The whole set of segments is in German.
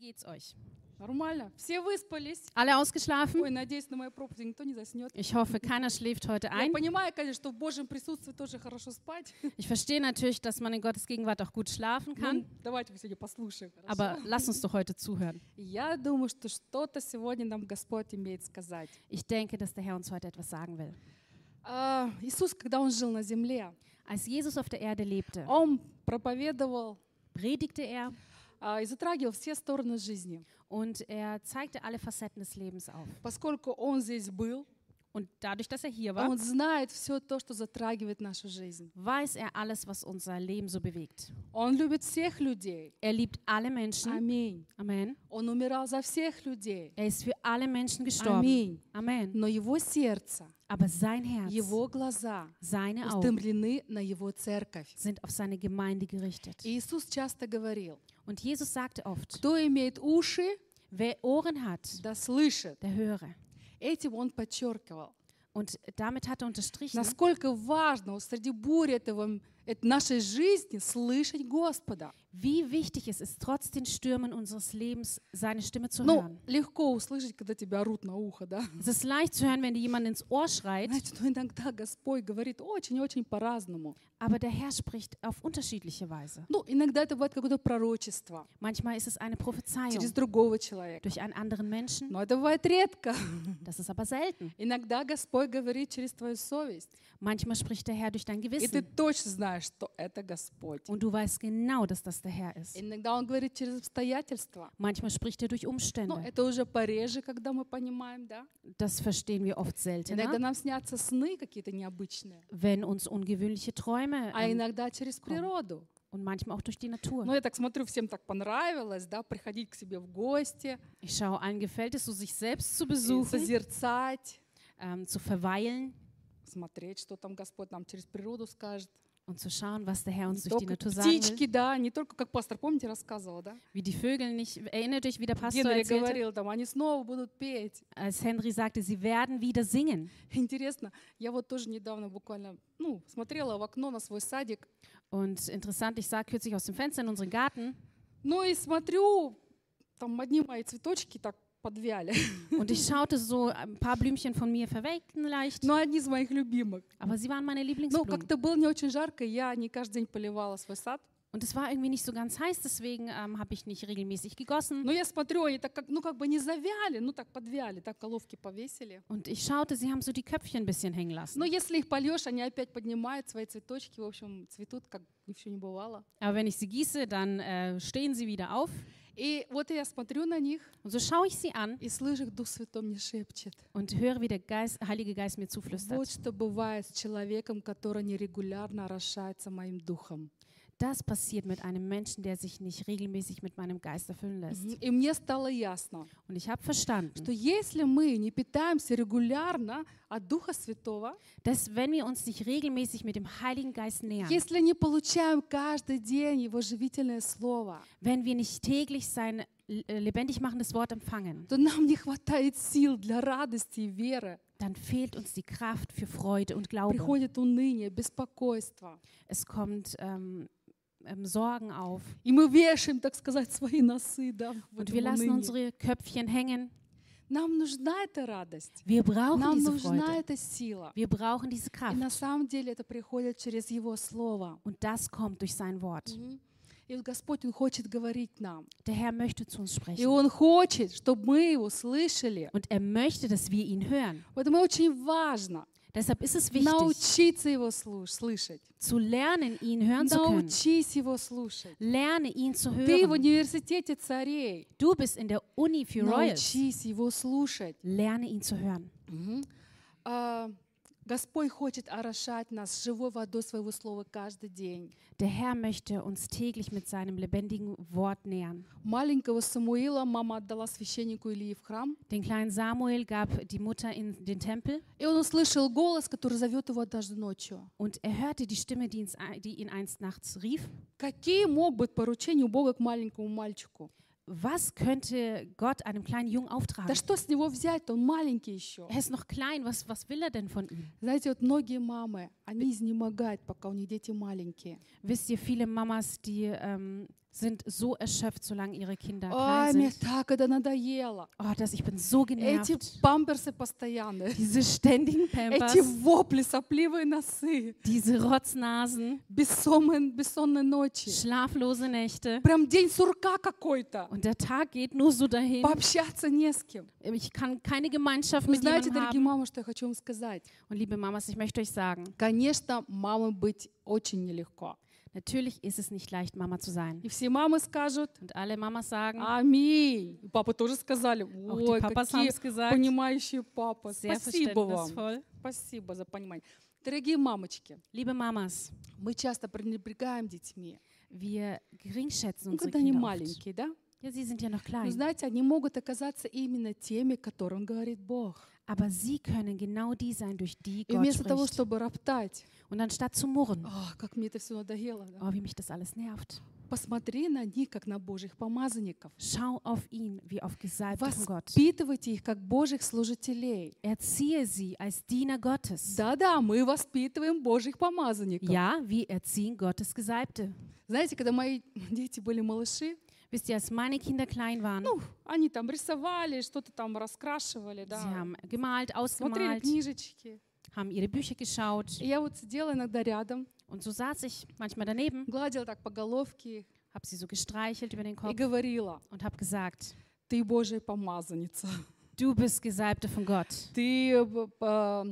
geht's euch? Нормально? Все выспались? Alle ausgeschlafen? Ой, надеюсь, на моей проповеди никто не заснет. Ich hoffe, keiner schläft heute Я ein. понимаю, конечно, что в Божьем присутствии тоже хорошо спать. Ich verstehe natürlich, dass man in Gottes Gegenwart auch gut schlafen Ну, kann, давайте мы сегодня послушаем. хорошо? aber lass uns doch heute zuhören. Я думаю, что что-то сегодня нам Господь имеет сказать. Ich denke, dass der Herr uns heute etwas sagen will. А, Иисус, когда Он жил на земле, Als Jesus auf der Erde lebte, Он проповедовал predigte er а, и затрагивал все стороны жизни. und er zeigte alle Facetten des Lebens auf. Поскольку Он здесь был, Und dadurch, dass er hier war, Он знает все то, что затрагивает нашу жизнь. weiß er alles, was unser Leben so bewegt. Он любит всех людей. Er liebt alle Menschen. Аминь. Amen. Он умирал за всех людей. Er ist für alle Menschen gestorben. Аминь. Amen. Но Его сердце, Aber sein Herz, Его глаза seine Augen устремлены на Его церковь. sind auf seine Gemeinde gerichtet. И Иисус часто говорил, Und Jesus sagte oft, кто имеет уши, wer Ohren hat, да слышит. der höre. Этим он подчеркивал, Und damit hat er unterstrichen, насколько важно среди бури этого, этой нашей жизни слышать Господа. wie wichtig es ist, trotz den Stürmen unseres Lebens seine Stimme zu Ну, hören. легко услышать, когда тебя орут на ухо, да? Es ist leicht zu hören, wenn dir jemand ins Ohr schreit, Знаете, но иногда Господь говорит очень-очень по-разному. aber der Herr spricht auf unterschiedliche Weise. Ну, иногда это бывает какое-то пророчество Manchmal ist es eine через Prophezeiung другого человека. durch einen anderen Menschen, Но это бывает редко. das ist aber selten. Иногда Господь говорит через твою совесть. Manchmal spricht der Herr durch dein И ты Gewissen точно знаешь, что это Господь. und du weißt genau, dass das der Herr ist. Иногда Он говорит через обстоятельства. Manchmal spricht er durch Но Umstände. это уже пореже, когда мы понимаем, да? Das verstehen wir oft Иногда seltener, нам снятся сны какие-то необычные, wenn uns ungewöhnliche Träume а ähm, иногда через природу. und manchmal auch durch die Natur. Ну, я так смотрю, всем так понравилось, да, приходить к себе в гости, Ich schaue, allen gefällt es, so sich selbst zu и besuchen, созерцать, ähm, zu verweilen смотреть, что там Господь нам через природу скажет. und zu schauen, was der Herr uns Не durch die только Natur sagen птички, will. да, не только, как пастор, помните, рассказывал, да? Wie die Vögel nicht, erinnert euch, wie der Pastor Генри erzählte, говорил, там, они снова будут петь. als Henry sagte, sie werden wieder singen. Интересно, я вот тоже недавно буквально, ну, смотрела в окно на свой садик, Und interessant, ich sah kürzlich aus dem Fenster in unseren Garten ну и смотрю, там одни мои цветочки так подвяли, und ich schaute so, ein paar Blümchen von mir verwelkten leicht, но одни из моих любимых. aber sie waren meine Ну, Lieblingsblumen. как-то было не очень жарко, я не каждый день поливала свой сад. Und es war irgendwie nicht so ganz heiß, deswegen ähm, habe ich nicht regelmäßig gegossen. Но я смотрю, они так как, ну, как бы не завяли, ну, так подвяли, так головки повесили. Und ich schaute, sie haben so die Köpfchen ein bisschen hängen lassen. Но если их польешь, они опять поднимают свои цветочки, в общем, цветут, как ни в чем не бывало. Aber wenn ich sie gieße, dann äh, stehen sie wieder auf. И вот я смотрю на них Und so schaue ich sie an и слышу, Дух Святой мне шепчет. und höre, wie der Geist, Heilige Geist mir Вот zuflüstert. что бывает с человеком, который нерегулярно орошается моим духом. Das passiert mit einem Menschen, der sich nicht regelmäßig mit meinem Geist erfüllen lässt. Мгм. И мне стало ясно, Und ich habe verstanden, что если мы не питаемся регулярно от Духа Святого, dass wenn wir uns nicht regelmäßig mit dem Heiligen Geist nähern, если не получаем каждый день Его живительное Слово, wenn wir nicht täglich sein äh, lebendig machendes Wort empfangen, то нам не хватает сил для радости и веры. dann fehlt uns die Kraft für Freude und Glaube. Приходит уныние, беспокойство. Es kommt ähm, ähm, Sorgen auf И мы вешаем, так сказать, свои носы да, в und этом wir lassen унынии. unsere Köpfchen hängen. Нам нужна эта радость. Wir brauchen Нам diese нужна Freude. эта сила. Wir brauchen diese И Kraft. на самом деле это приходит через Его Слово. Und das kommt durch sein Wort. Мгм. И вот Господь, Он хочет говорить к нам. Der Herr möchte zu uns И sprechen. Он хочет, чтобы мы Его слышали. Und er möchte, dass wir ihn hören. Поэтому очень важно Deshalb ist es wichtig, научиться Его слуш- слышать. zu lernen, ihn hören zu können. Научись Его слушать. Lerne ihn zu Ты в hören. университете царей. Du bist in der Uni für Royals. Научись Его слушать. Lerne ihn zu hören. Мгм. А, Господь хочет орошать нас живой водой Своего Слова каждый день. Der Herr möchte uns täglich mit seinem lebendigen Wort nähern. Маленького Самуила мама отдала священнику Илии в храм, Den kleinen Samuel gab die Mutter in den Tempel и он услышал голос, который зовет его однажды ночью. und er hörte die Stimme, die, ihn einst nachts rief. Какие мог быть поручения у Бога к маленькому мальчику? Was könnte Gott einem kleinen Jungen Да auftragen? что с него взять-то? Он маленький еще. Er ist noch klein, was, was will er denn von ihm? Знаете, вот многие мамы, они изнемогают, пока у них дети маленькие. Wisst ihr, viele Mamas, die ähm, sind so erschöpft, solange ihre Kinder Ой, klein мне sind. так это надоело. Oh, dass ich bin so Эти genervt. памперсы постоянные. Diese ständigen Эти Pampers, вопли, сопливые носы, diese Rotznasen, бессонные, бессонные ночи. schlaflose Nächte. Прям день сурка какой-то. Und der Tag geht nur so dahin. Пообщаться не с кем. Ich kann keine Gemeinschaft Вы mit знаете, jemandem дорогие haben. мамы, что я хочу вам сказать? Und liebe Mamas, ich möchte euch sagen, Конечно, мамой быть очень нелегко. natürlich ist es nicht leicht, Mama zu sein. И все мамы скажут, Und alle Mamas sagen, аминь. И папы тоже сказали, auch die Papas какие gesagt, понимающие папы. sehr Спасибо вам. Спасибо за понимание. Дорогие мамочки, Liebe Mamas, мы часто пренебрегаем детьми. wir geringschätzen Ну, unsere когда они маленькие, да? Ja, sie sind ja noch Но klein. знаете, они могут оказаться именно теми, которым говорит Бог. Aber sie können genau die sein, durch die И Gott вместо того, spricht. чтобы роптать, Und anstatt zu murren, «Ах, как мне это все надоело, да?» oh, wie mich das alles nervt, посмотри на них, как на Божьих помазанников. schau auf ihn wie auf Gesalbte von Gott. Воспитывайте их, как Божьих служителей. Erziehe sie als Diener Gottes. Да-да, мы воспитываем Божьих помазанников. Ja, wir erziehen Gottes Gesalbte. Знаете, когда мои дети были малыши, Wisst ihr, als meine Kinder klein waren, ну, они там рисовали, что-то там раскрашивали, sie да, haben gemalt, смотрели ausgemalt, книжечки. haben ihre Bücher geschaut. И я вот сидела иногда рядом, Und so saß ich manchmal daneben, гладила так по головке habe sie so gestreichelt über den и Kopf говорила, und habe gesagt, ты Божья помазанница, du bist Gesalbte von Gott. ты э, по-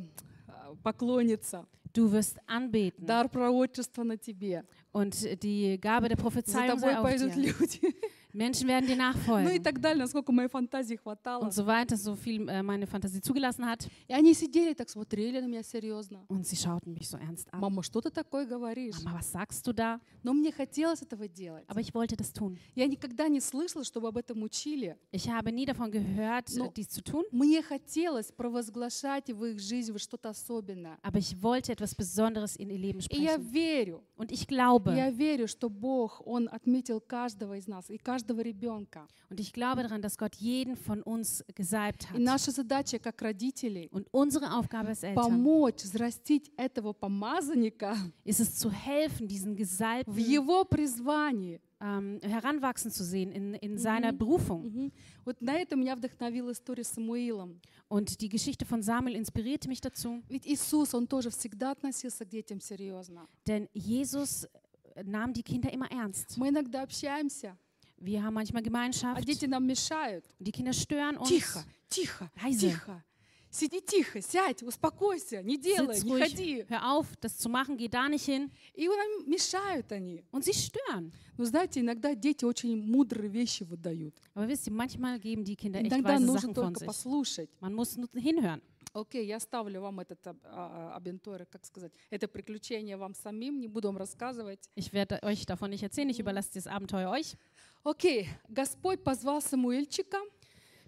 э, поклонница, Du wirst anbeten. дар пророчества на тебе. Und die Gabe der За Prophezeiung тобой sei auf пойдут dir. люди. Menschen werden dir Ну и nachfolgen. так далее, насколько моей фантазии хватало. Und so weiter, so viel äh, meine Fantasie zugelassen hat. И они сидели так, смотрели на меня серьезно. Und sie schauten mich so ernst an. Мама, что ты такое говоришь? Mama, was sagst du da? Но мне хотелось этого делать. Aber ich wollte das tun. Я никогда не слышала, чтобы об этом учили. Ich habe nie davon gehört, No. äh, dies zu tun. Мне хотелось провозглашать в их жизнь что-то особенное. Aber ich wollte etwas Besonderes in ihr Leben И я sprechen. верю, Und ich glaube, я верю, что Бог, Он отметил каждого из нас и каждого ребенка. und ich glaube daran, dass Gott jeden von uns gesalbt И hat. наша задача как родителей Und unsere Aufgabe als Eltern помочь взрастить этого помазанника ist es zu helfen, diesen в Gesalbten его призвании. ähm, heranwachsen zu sehen in, in seiner Berufung. Мгм. Вот на это меня вдохновила история с Самуилом. Und die Geschichte von Samuel inspirierte mich dazu, Ведь Иисус, Он тоже всегда относился к детям серьезно. denn Jesus äh, nahm die Kinder immer ernst. Мы иногда общаемся, Wir haben manchmal а Gemeinschaft дети нам мешают. die Kinder stören uns. Тихо, тихо, Leise. тихо. Сиди тихо, сядь, успокойся, не делай, Sitz не ruhig, ходи. hör auf, das zu machen, geh da nicht hin. И нам мешают они. Und sie stören. Но знаете, иногда дети очень мудрые вещи выдают. Aber wisst ihr, manchmal geben die Kinder echt Иногда weise нужно Sachen von только sich. послушать. Man muss nur hinhören. Окей, я ставлю вам этот а, а, абентуэр, как сказать, это приключение вам самим, не буду вам рассказывать. Ich werde euch davon nicht erzählen, ich überlasse das Abenteuer euch. Окей, Господь позвал Самуильчика,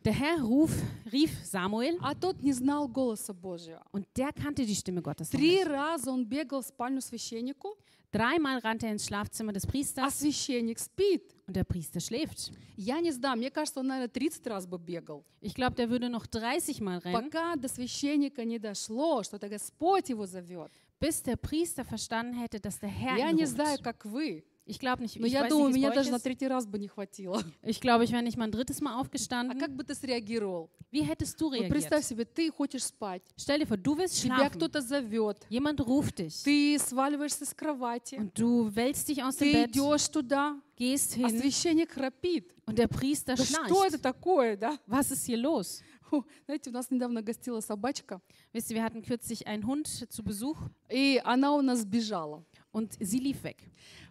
Der Herr ruf, rief Samuel а тот не знал голоса Божьего. und der kannte die Stimme Gottes. noch Три nicht. раза он бегал в спальню священнику, Dreimal rannte er ins Schlafzimmer des а Priesters священник спит. und der Priester schläft. Я не знаю, мне кажется, он, наверное, 30 раз бы бегал. Ich glaube, der würde noch 30 Mal rennen, Пока до священника не дошло, что это Господь его зовет. bis der Priester verstanden hätte, dass der Herr Я ihn не ruft. знаю, как вы, Ich glaube nicht, но ich я weiß думаю, nicht, wie меня es bei даже euch на ist. третий раз бы не хватило. Ich glaube, ich wäre nicht mal ein drittes Mal А aufgestanden. как бы ты среагировал? Wie hättest du Вот представь reagiert? себе, ты хочешь спать, Stell dir vor, du willst тебя schlafen. кто-то зовет, Jemand ruft dich ты сваливаешься с кровати, und du wälzt dich aus dem ты Bett, идешь туда, gehst а hin священник храпит. und der Priester Да что это schnarcht. такое, да? Was ist hier los? Фу, Знаете, у нас недавно гостила собачка, Wisst ihr, wir hatten kürzlich einen Hund zu Besuch и она у нас сбежала. und sie lief weg.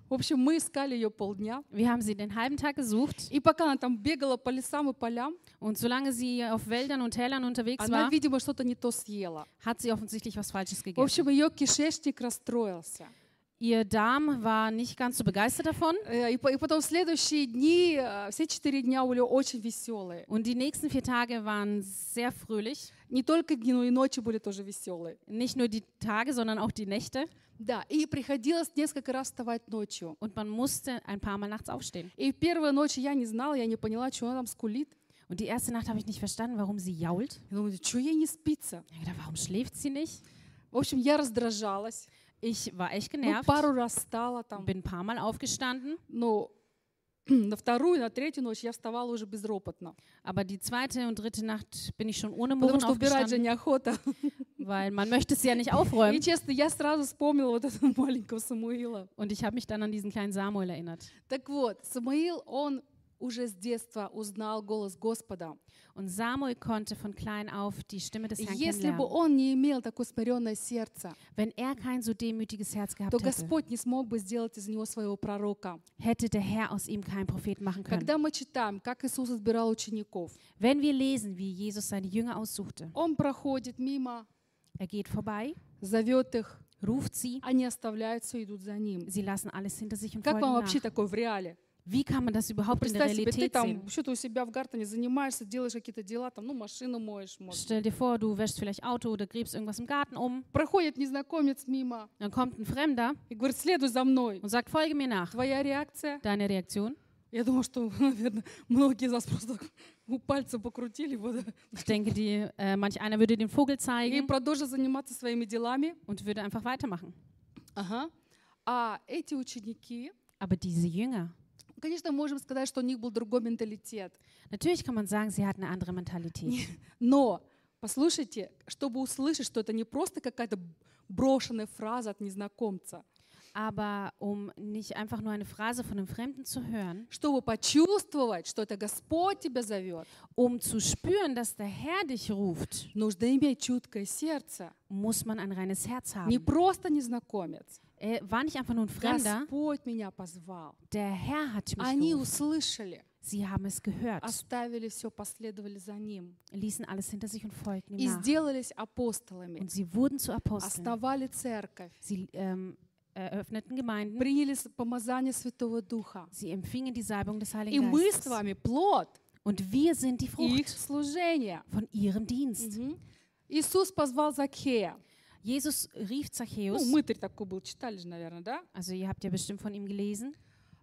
В общем, мы искали ее полдня. Wir haben sie den halben Tag gesucht И пока она там бегала по лесам и полям, und solange sie auf Wäldern und Tälern unterwegs она, war, видимо, что-то не то съела. hat sie offensichtlich was Falsches В gegessen. общем, ее кишечник расстроился. Ihr Darm war nicht ganz so begeistert davon Э, И по- и потом в следующие дни, э, все четыре дня были очень веселые. und die nächsten vier Tage waren sehr fröhlich. Не только дни, но и ночи были тоже веселые. Nicht nur die Tage, sondern auch die Nächte. Да, и приходилось несколько раз вставать ночью. Und man musste ein paar Mal nachts aufstehen. И первая ночь я не знала, я не поняла, что она там скулит. Und die erste Nacht habe ich nicht verstanden, warum sie jault. Я думаю, что ей не спится? Ich habe gedacht, warum schläft sie nicht? В общем, я раздражалась. Ich war echt Ну, genervt, пару раз встала там. bin ein paar Mal aufgestanden, Ну, на вторую, на третью ночь я вставала уже безропотно. Aber die zweite und dritte Nacht bin ich schon ohne Потому Murren что убирать же aufgestanden, неохота. weil man möchte es ja nicht И aufräumen. честно, я сразу вспомнила вот этого маленького Самуила. Und ich habe mich dann an diesen kleinen Samuel erinnert. Так вот, Самуил, он уже с детства узнал голос Господа. Und Samuel konnte von klein auf die Stimme des И Herrn Если бы он не имел такое смиренное сердце, Wenn er kein so demütiges Herz gehabt то hätte, Господь не смог бы сделать из него своего пророка. hätte der Herr aus ihm keinen Propheten machen können. Когда мы читаем, как Иисус избирал учеников, Wenn wir lesen, wie Jesus seine Jünger aussuchte, он проходит мимо, er geht vorbei, зовет их, ruft sie, они оставляют все, идут за ним. sie lassen alles hinter sich und Как вам вообще такое в реале? Wie kann man das überhaupt in der Представь себе, ты Realität там sehen? что-то у себя в Гартоне занимаешься, делаешь какие-то дела, там, ну, машину моешь, может. Stell dir vor, du wäschst vielleicht Auto oder gräbst irgendwas im Garten um. Проходит незнакомец мимо Dann kommt ein Fremder и говорит, следуй за мной. und sagt, folge mir nach. Твоя реакция? Deine Reaktion? Я думаю, что, наверное, многие из нас просто так у пальца покрутили бы, да, Ich denke, die, äh, manch einer würde den Vogel и zeigen продолжат заниматься своими делами. und würde einfach weitermachen. Ага. А эти ученики, Aber diese Jünger, конечно, можем сказать, что у них был другой менталитет. natürlich kann man sagen, sie hatten eine andere Mentalität. Но послушайте, чтобы услышать, что это не просто какая-то брошенная фраза от незнакомца, Aber um nicht einfach nur eine Phrase von einem Fremden zu hören, чтобы почувствовать, что это Господь тебя зовет, um zu spüren, dass der Herr dich ruft, нужно иметь чуткое сердце. muss man ein reines Herz Не haben. просто незнакомец. Er war nicht einfach nur ein Fremder, Господь меня позвал. der Herr hat mich Они gerufen. услышали, Sie haben es gehört, оставили все, последовали за Ним. ließen alles hinter sich und folgten И ihm nach. сделались апостолами. Und sie wurden zu Aposteln. Основали церковь. Sie ähm, eröffneten Gemeinden. Приняли с- помазание Святого Духа. Sie empfingen die Salbung des И Heiligen мы с Geistes. вами плод Und wir sind die их Frucht служения. von ihrem Dienst. Мгм. Иисус позвал Закхея. Jesus rief Ну, Zachäus, мытарь такой был, читали же, наверное, да? also ihr habt ja bestimmt von ihm gelesen,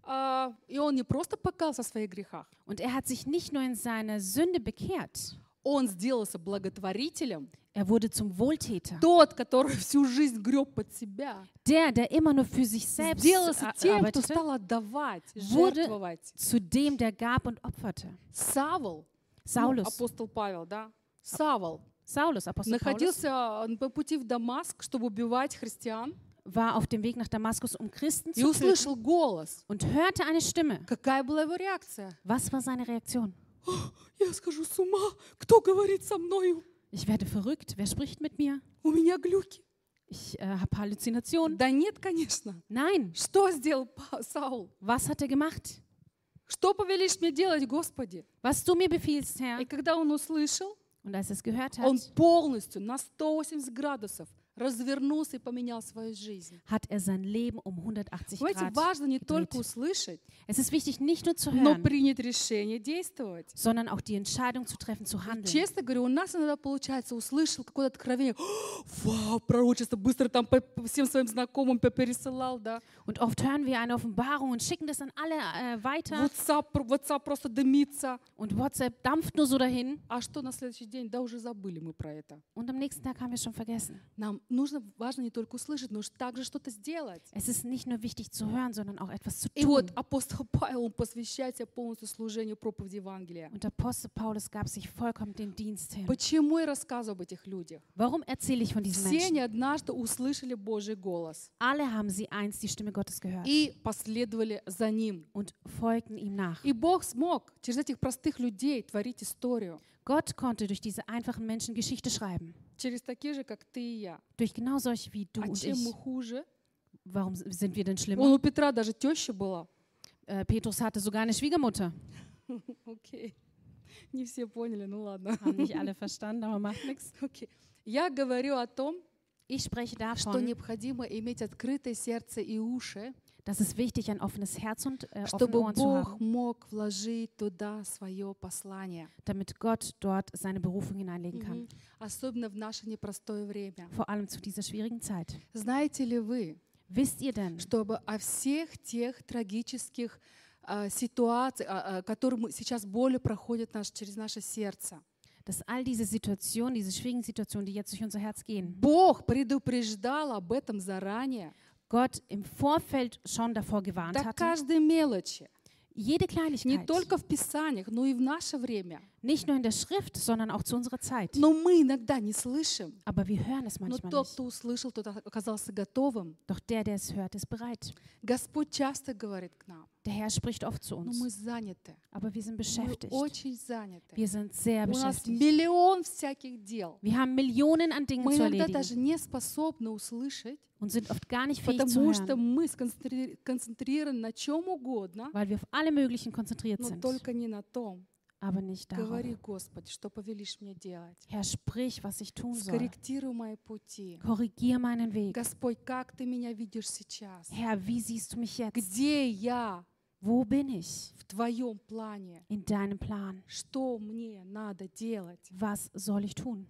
А, и он не просто покался в своих грехах, und er hat sich nicht nur in seiner Sünde bekehrt, он сделался благотворителем. er wurde zum Wohltäter. Тот, который всю жизнь греб под себя. Der, der immer nur für sich selbst Сделался a- тем, кто arbeitete, стал отдавать, Wurde- жертвовать. zu dem, der gab und opferte. Савол, ну, Saulus, апостол Павел, да? Савол Saulus, Apostel Paulus, находился по пути в Дамаск, чтобы убивать христиан, war auf dem Weg nach Damaskus, um Christen zu töten, und hörte eine Stimme. Was war seine Reaktion? Ich werde verrückt. Wer spricht mit mir? Ich äh, habe Halluzinationen. Nein. Was hat er gemacht? Was du mir befiehlst, Herr. Und als es gehört hat, он полностью на 180 градусов развернулся и поменял свою жизнь. hat er sein Leben um 180 Понимаете, Grad важно не gedreht. только услышать, Es ist wichtig, nicht nur zu но hören, принять решение действовать. sondern auch die Entscheidung zu treffen, zu И handeln. честно говоря, у нас иногда получается, услышал какое-то откровение, вау, пророчество, быстро там по по всем своим знакомым пересылал, да. Und oft hören wir eine Offenbarung und schicken das an alle äh, weiter. WhatsApp, пр- WhatsApp просто дымится. Und WhatsApp dampft nur so dahin. А что на следующий день? Да уже забыли мы про это. Und am nächsten Tag haben wir es schon vergessen. Нам нужно, важно не только услышать, но также что-то сделать. Es ist nicht nur wichtig zu hören, sondern auch etwas zu И вот апостол Павел, он посвящает себя полностью служению проповеди Евангелия. Und Apostel Paulus gab sich vollkommen dem Dienst hin. Почему я рассказываю об этих людях? Warum erzähle ich von diesen Все Menschen? они однажды услышали Божий голос Alle haben sie einst die Stimme Gottes gehört и последовали за ним. und folgten ihm nach. И Бог смог через этих простых людей творить историю. Gott konnte durch diese einfachen Menschen Geschichte schreiben. Через такие же, как ты и я. Durch genau solche wie du А und чем мы ich. хуже? Warum sind wir denn Вон schlimmer? у Петра даже теща была. Äh, Petrus hatte sogar eine Schwiegermutter. Окей. Не все поняли, ну ладно. Haben nicht alle verstanden, aber macht nichts. Окей. Я говорю о том, Ich spreche что davon, необходимо иметь открытое сердце и уши, dass es wichtig ein offenes Herz und äh, чтобы Ohren zu Бог haben, мог вложить туда свое послание. damit Gott dort seine Berufung hineinlegen kann. Мгм. Особенно в наше непростое время. Vor allem zu dieser schwierigen Zeit. Знаете ли вы, Wisst ihr denn, чтобы о всех тех трагических а, ситуациях, а, а, которые сейчас боли проходят наш, через наше сердце, dass all diese Situationen, diese schwierigen Situationen, die jetzt durch unser Herz gehen, Бог предупреждал об этом заранее, Gott im Vorfeld schon davor gewarnt до hatte, каждой мелочи. Jede Не Kleinigkeit. только в Писаниях, но и в наше время. Nicht nur in der Schrift, sondern auch zu unserer Zeit. Но мы иногда не слышим. Aber wir hören es Но manchmal тот, nicht. кто услышал, тот оказался готовым. Doch der, der es hört, ist bereit. Господь часто говорит к нам, Der Herr spricht oft zu uns. Aber wir sind beschäftigt. Wir sind sehr beschäftigt. Wir haben Millionen an Dingen zu erledigen. Und sind oft gar nicht fähig zu hören. Weil wir auf alle möglichen konzentriert sind. Aber nicht darauf. Herr, sprich, was ich tun soll. Korrigier meinen Weg. Herr, wie siehst du mich jetzt? Где я Wo bin ich в твоем плане? in deinem Plan? Что мне надо делать? Was soll ich tun?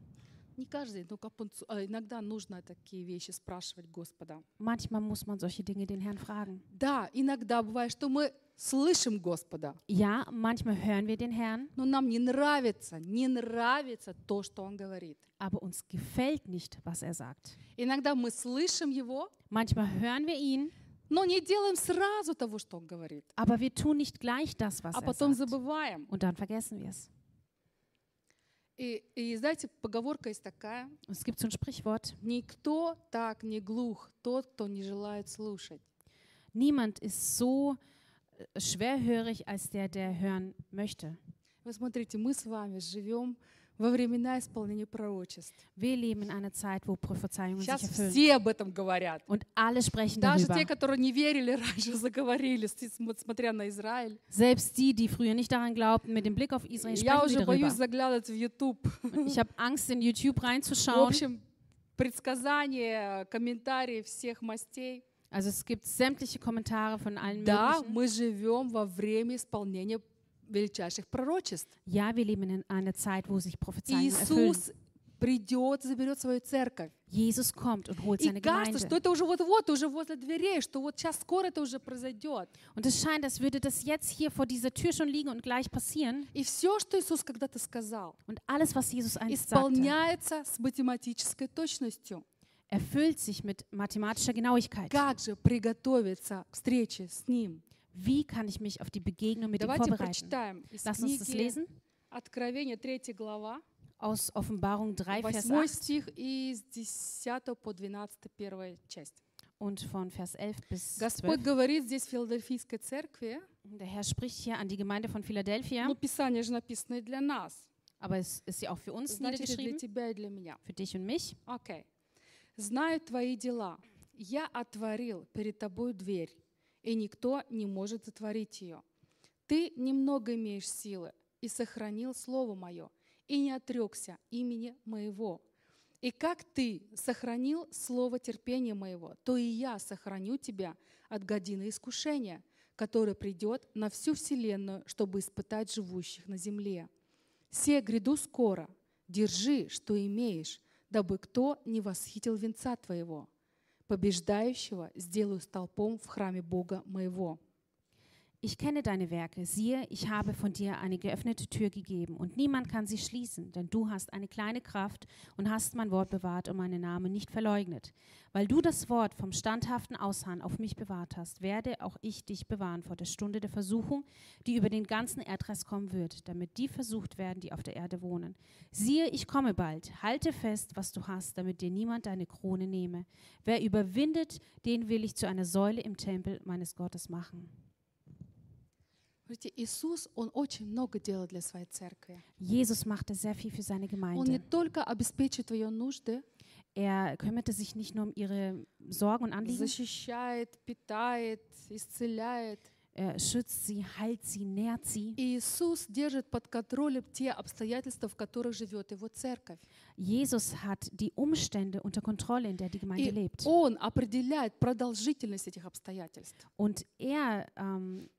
Не каждый день, но ab und zu, а иногда нужно такие вещи спрашивать Господа. Manchmal muss man solche Dinge den Herrn fragen. Да, иногда бывает, что мы слышим Господа, Ja, manchmal hören wir den Herrn, но нам не нравится, не нравится то, что Он говорит. aber uns gefällt nicht, was er sagt. Иногда мы слышим Его, Manchmal hören wir ihn, но не делаем сразу того, что Он говорит, aber wir tun nicht gleich das, was а er потом sagt. забываем. Und dann vergessen wir es. И, и знаете, поговорка есть такая, Und es gibt so ein Sprichwort, никто так не глух, тот, кто не желает слушать. niemand ist so äh, schwerhörig als der, der hören möchte. Вы смотрите, мы с вами живем во времена исполнения пророчеств. Wir leben in einer Zeit, wo Prophezeiungen sich Сейчас erfüllen. все об этом говорят. Und alle sprechen Даже darüber. те, которые не верили раньше, заговорили, смотря на Израиль. Selbst die, die früher nicht daran glaubten, mit dem Blick auf Israel Я sprechen уже боюсь darüber. заглядывать в YouTube. Und ich habe Angst, in YouTube В общем, предсказания, комментарии всех мастей. Also es gibt sämtliche Kommentare von allen Да, möglichen. мы живем во время исполнения величайших пророчеств. Ja, wir leben in einer Zeit, wo sich Prophezeiungen erfüllen. Иисус придет, заберет свою церковь. Jesus kommt und holt И seine кажется, что Gemeinde. это уже вот-вот, уже возле дверей, что вот сейчас скоро это уже произойдет. Und es scheint, als würde das jetzt hier vor dieser Tür schon liegen und gleich passieren. И все, что Иисус когда-то сказал, Und alles, was Jesus einst sagte, исполняется с математической точностью. erfüllt sich mit mathematischer Genauigkeit. Как же приготовиться к встрече с Ним? Wie kann ich mich auf die Begegnung mit ihm Давайте vorbereiten? прочитаем из Lass uns das книги lesen Откровения 3 глава, aus Offenbarung 3, Vers 8 8 стих и с 10 по 12 первая часть. und von Vers 11 bis Господь 12. говорит здесь в Филадельфийской церкви, Der Herr spricht hier an die Gemeinde von Philadelphia, ну, Писание же написано и для нас, aber es ist ja auch für uns значит, и для niedergeschrieben, тебя, и для меня. für dich und mich. Окей. Знаю твои дела. Я отворил перед тобой дверь, и никто не может затворить ее. Ты немного имеешь силы и сохранил слово мое, и не отрекся имени моего. И как ты сохранил слово терпения моего, то и я сохраню тебя от годины искушения, которое придет на всю вселенную, чтобы испытать живущих на земле. Се гряду скоро, держи, что имеешь, дабы кто не восхитил венца твоего. Побеждающего сделаю столпом в храме Бога моего. Ich kenne deine Werke. Siehe, ich habe von dir eine geöffnete Tür gegeben und niemand kann sie schließen, denn du hast eine kleine Kraft und hast mein Wort bewahrt und meinen Namen nicht verleugnet. Weil du das Wort vom standhaften Ausharren auf mich bewahrt hast, werde auch ich dich bewahren vor der Stunde der Versuchung, die über den ganzen Erdkreis kommen wird, damit die versucht werden, die auf der Erde wohnen. Siehe, ich komme bald. Halte fest, was du hast, damit dir niemand deine Krone nehme. Wer überwindet, den will ich zu einer Säule im Tempel meines Gottes machen. Смотрите, Иисус, Он очень много делает для своей церкви. Jesus machte sehr viel für seine Он не Gemeinde. только обеспечивает ее нужды, Er kümmerte sich nicht nur um ihre Sorgen und Anliegen, защищает, питает, исцеляет. er schützt sie, heilt sie, nährt sie. Иисус держит под контролем те обстоятельства, в которых живет Его церковь. Jesus hat die Umstände unter Kontrolle, in der die Gemeinde И lebt. Он определяет продолжительность этих обстоятельств. Und er ähm,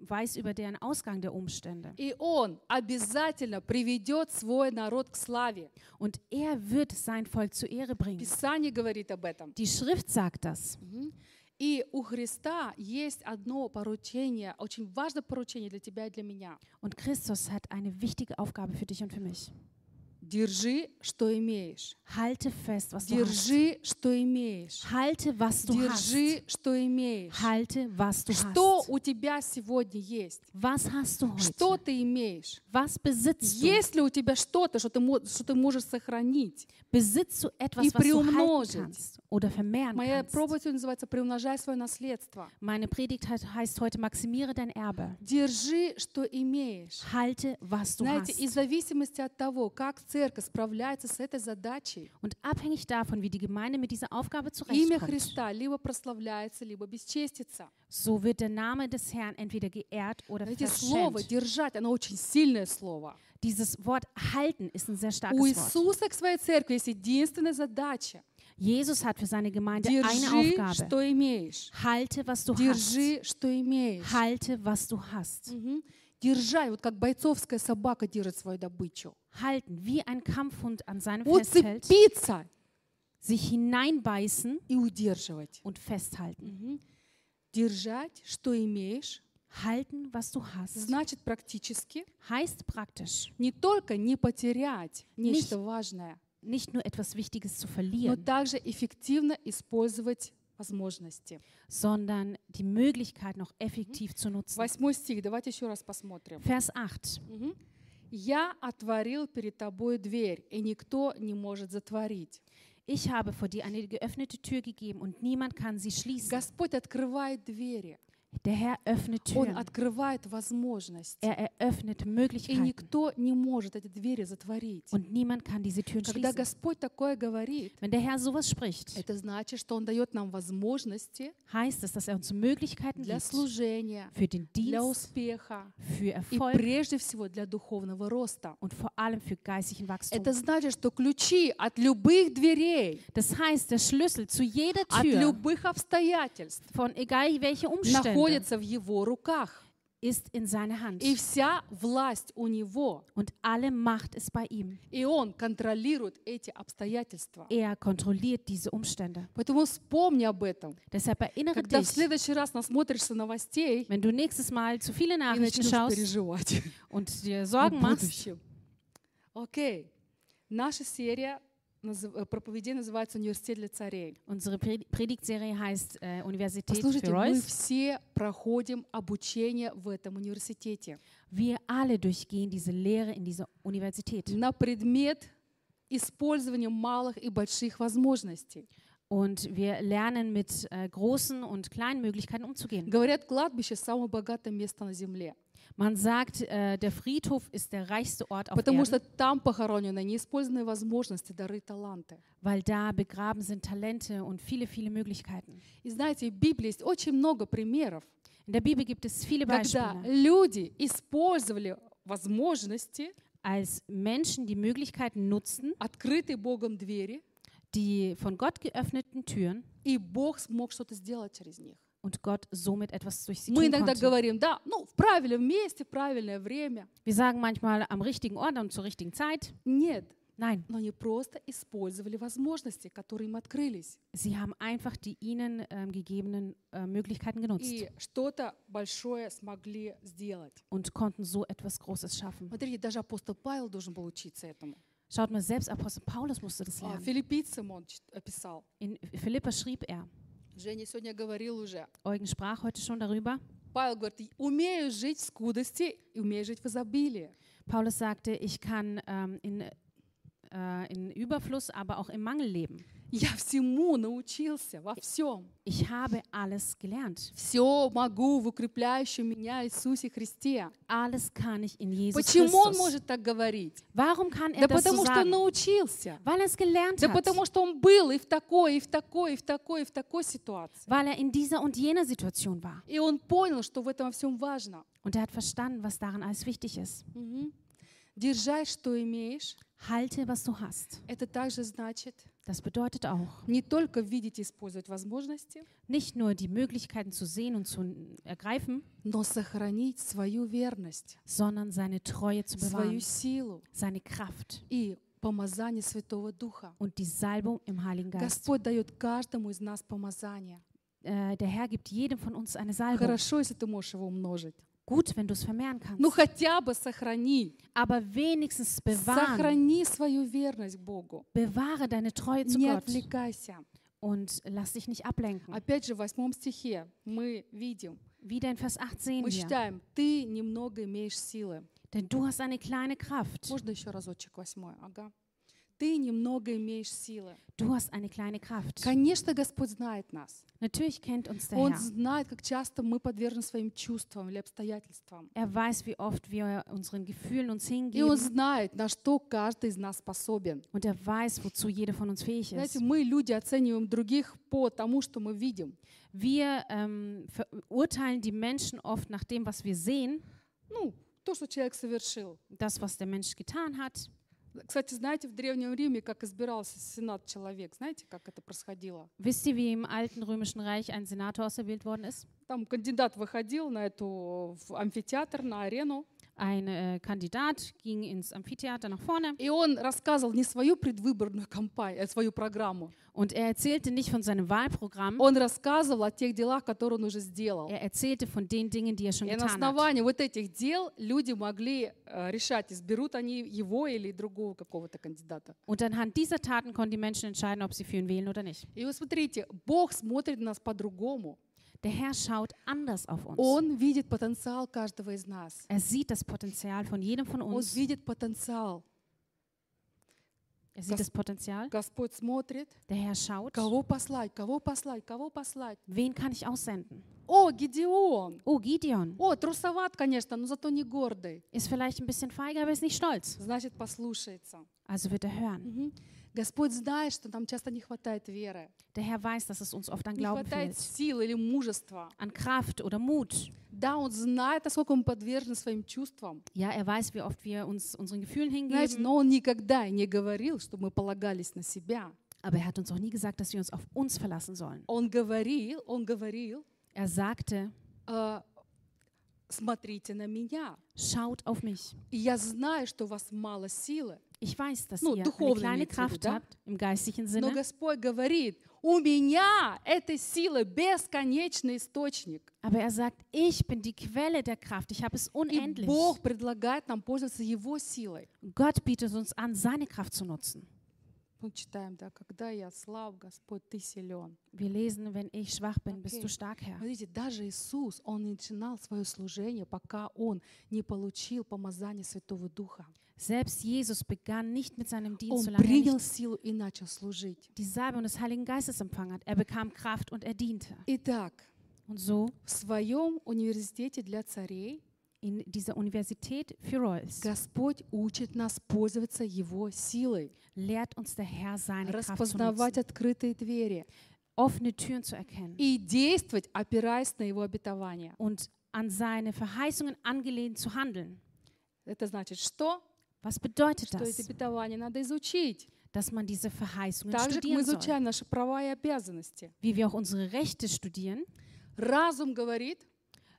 weiß über deren Ausgang der Umstände. И Он обязательно приведет свой народ к славе. Und er wird sein Volk zur Ehre bringen. Писание говорит об этом. Die Schrift sagt das. Мгм. И у Христа есть одно поручение, очень важное поручение для тебя и для меня. Und Christus hat eine wichtige Aufgabe für dich und für mich. Держи, что имеешь. Halte fest, was du hast. Держи, что имеешь. Halte, was du hast. Держи, что имеешь. Halte, was du Что hast. у тебя сегодня есть? Was hast du Что heute? ты имеешь? Was besitzt du? Есть ли у тебя что-то, что ты, что ты можешь сохранить? Besitzt du etwas, И was du приумножить. kannst oder vermehren Моя kannst? проповедь называется «Приумножай свое наследство». Meine Predigt heißt heute, maximiere dein Erbe. Держи, что имеешь. Halte, was du Знаете, hast. зависимости от того, как церковь справляется с этой задачей, Und abhängig davon, wie die Gemeinde mit dieser Aufgabe имя zurechtkommt, Христа либо прославляется, либо бесчестится. so wird der Name des Herrn entweder geehrt oder Знаете, слово verschämt. «держать», оно очень сильное слово. Dieses Wort halten ist ein sehr starkes У Wort. Иисуса к своей церкви есть единственная задача. Jesus hat für seine Gemeinde eine Держи, Aufgabe. что имеешь. Halte, was du hast. Держи, что имеешь. Halte, was du hast. Мгм. Держать, вот как бойцовская собака держит свою добычу. Halten, wie ein Kampfhund an seinem festhält, Уцепиться sich hineinbeißen и удерживать. und festhalten. Мгм. Держать, что имеешь, Halten, was du hast. значит практически Heißt praktisch, не только не потерять нечто важное, nicht nur etwas Wichtiges zu но verlieren, также эффективно использовать возможности. sondern die Möglichkeit noch effektiv zu nutzen. Восьмой стих, давайте еще раз посмотрим. Vers 8. Мгм. «Я отворил перед тобой дверь, и никто не может затворить». Ich habe vor dir eine geöffnete Tür gegeben und niemand kann sie schließen. Господь открывает двери, Der Herr öffnet Он Türen. открывает возможности, Er eröffnet и Möglichkeiten никто не может эти двери затворить. und niemand kann diese Türen Когда schließen. Господь такое говорит, Wenn der Herr sowas spricht, это значит, что Он дает нам возможности heißt es, dass er uns Möglichkeiten для gibt служения, für den для Dienst, успеха für и Erfolg прежде всего для духовного роста. und vor allem für geistlichen Wachstum. Это значит, что ключи от любых дверей, Das heißt, der Schlüssel zu jeder от Tür, любых обстоятельств von egal welche Umstände, находится в Его руках. ist in seiner Hand. И вся власть у Него. Und alle Macht ist bei ihm. И Он контролирует эти обстоятельства. Er kontrolliert diese Umstände. Поэтому вспомни об этом. Deshalb erinnere Когда в dich, следующий раз насмотришься новостей wenn du nächstes Mal zu viele Nachrichten schaust переживать und dir Sorgen machst. Окей. Наша серия проповедей называется «Университет для царей». unsere Pre- Predigtserie heißt äh, Universität Послушайте, für мы все проходим обучение в этом университете Wir alle durchgehen diese Lehre in dieser Universität. на предмет использования малых и больших возможностей. Und wir lernen mit äh, großen und kleinen Möglichkeiten umzugehen. Говорят, кладбище – самое богатое место на земле, Man sagt, äh, der Friedhof ist der reichste Ort auf потому Erden, что там похоронены неиспользованные возможности, дары и таланты. weil da begraben sind Talente und viele, viele Möglichkeiten. И знаете, в Библии есть очень много примеров, In der Bibel gibt es viele когда Beispiele, люди использовали возможности, als Menschen die Möglichkeiten nutzten, открытые Богом двери, die von Gott geöffneten Türen, и Бог смог что-то сделать через них. und Gott somit etwas durch sie Мы tun иногда konnte. говорим, да, ну, в правильном месте, в правильное время. Wir sagen manchmal am richtigen Ort und zur richtigen Zeit. Нет, Nein, но они просто использовали возможности, которые им открылись. sie haben einfach die ihnen ähm, gegebenen äh, Möglichkeiten genutzt И что-то большое смогли сделать. und konnten so etwas Großes schaffen. Смотрите, даже апостол Павел должен был учиться этому. Schaut mal, selbst Apostel Paulus musste das А, lernen. Филиппийцам он чит- описал. In Philippa schrieb er, Женя сегодня говорил уже. Eugen sprach heute schon darüber. Павел говорит, умею жить в скудости и умею жить в изобилии. Paulus sagte, ich kann ähm, in, äh, in Überfluss, aber auch im Mangel leben. Я всему научился, во всем. Ich habe alles gelernt. Все могу в укрепляющем меня Иисусе Христе. Alles kann ich in Jesus Почему он Christus. может так говорить? Warum kann er Да das so потому что он научился. Weil er es gelernt Да hat. потому что он был и в такой, и в такой, и в такой, и в такой ситуации. Weil er in dieser und jener Situation war. И он понял, что в этом всем важно. Und er hat verstanden, was daran alles wichtig ist. Мгм. Держать, что имеешь, Halte, was du hast. это также значит Das bedeutet auch, не только видеть и использовать возможности, nicht nur die Möglichkeiten zu sehen und zu ergreifen, но сохранить свою верность, sondern seine Treue zu свою bewahren, силу seine Kraft и помазание Святого Духа. und die Salbung im Heiligen Geist. Господь дает каждому из нас помазание. Äh, der Herr gibt jedem von uns eine Salbung. Хорошо, если ты можешь его умножить. gut, wenn du es vermehren kannst. Ну хотя бы сохрани. Aber wenigstens bewahren, Сохрани свою верность к Богу. bewahre deine Treue zu Не Gott отвлекайся. und lass dich nicht ablenken. Опять же, в восьмом стихе мы видим, Wieder in Vers 8 sehen мы wir, читаем, ты немного имеешь силы. denn du hast eine kleine Kraft. Можно еще разочек восьмой? Ага. Ты немного имеешь силы. Du hast eine kleine Kraft. Конечно, Господь знает нас. Natürlich kennt uns der Он Herr. знает, как часто мы подвержены своим чувствам или обстоятельствам. Er weiß, wie oft wir unseren Gefühlen uns И Он hingeben знает, на что каждый из нас способен. und er weiß, wozu jeder von uns fähig Знаете, ist. мы, люди, оцениваем других по тому, что мы видим. Wir ähm, verurteilen die Menschen oft nach dem, was wir sehen, Ну, то, что человек совершил. das, was der Mensch getan hat. Кстати, знаете, в Древнем Риме, как избирался сенат человек, знаете, как это происходило? Wisst ihr, wie im alten römischen Reich ein Senator auserwählt worden ist? Там кандидат выходил на эту в амфитеатр, на арену, Ein äh, Kandidat ging ins Amphitheater nach vorne и он рассказывал не свою предвыборную кампанию, а свою программу. und er erzählte nicht von seinem Wahlprogramm, Он рассказывал о тех делах, которые он уже сделал. er erzählte von den Dingen, die er schon И на getan hat. основании вот этих дел люди могли э, решать, изберут они его или другого какого-то кандидата. Und anhand dieser Taten konnten die Menschen entscheiden, ob sie für ihn wählen oder nicht. И вот смотрите, Бог смотрит на нас по-другому. Der Herr schaut anders auf uns. Он видит потенциал каждого из нас. Er sieht das Potenzial von jedem von Он uns. видит потенциал. Er sieht Das- das Potenzial. Господь смотрит, Der Herr schaut, кого послать, кого послать, кого послать. wen kann ich aussenden? О, Гедеон! Oh, Gideon О, трусоват, конечно, но зато не гордый. ist vielleicht ein bisschen feige, aber ist nicht stolz. Значит, послушается. Also wird er hören. Мгм. Господь знает, что нам часто не хватает веры, Der Herr weiß, dass es uns oft an Glauben fehlt, сил или мужества. an Kraft oder Mut. Да, Он знает, насколько мы подвержены своим чувствам. Ja, er weiß, wie oft wir uns unseren Gefühlen Знаете, hingeben. но Он никогда не говорил, чтобы мы полагались на себя. Aber er hat uns auch nie gesagt, dass wir uns auf uns verlassen sollen. Он говорил, Он говорил, Er sagte, «Э, смотрите на меня. schaut auf mich. И я знаю, что у вас мало силы. Ich weiß, dass Ну, ihr eine духовно kleine имеется в виду, Kraft да? habt, im geistlichen Но Sinne. Господь говорит, у меня этой силы бесконечный источник. Aber er sagt, ich bin die Quelle der Kraft. Ich habe es И unendlich. Бог предлагает нам пользоваться Его силой. Gott bietet uns an, seine Kraft zu nutzen. Мы читаем, да, когда я слаб, Господь, Ты силен. Wir lesen, wenn ich schwach bin, bist Okay. du stark, Herr. Смотрите, даже Иисус, Он не начинал свое служение, пока Он не получил помазание Святого Духа. Selbst Jesus begann nicht mit seinem Dienst, Он solange er принял nicht силу и начал служить. die Salbung des Heiligen Geistes empfangen hat. Er bekam Kraft und er diente. Итак, Und so в своем университете для царей in dieser Universität für Royals Господь учит нас пользоваться Его силой, lehrt uns der Herr seine Kraft zu распознавать nutzen, открытые двери offene Türen zu erkennen и действовать, опираясь на Его обетование. und an seine Verheißungen angelehnt zu handeln. Это значит, что? Was bedeutet Что эти das? обетования надо изучить. Dass man diese Verheißungen Так же, как мы studieren soll. изучаем наши права и обязанности. Wie wir auch unsere Rechte studieren. Разум говорит,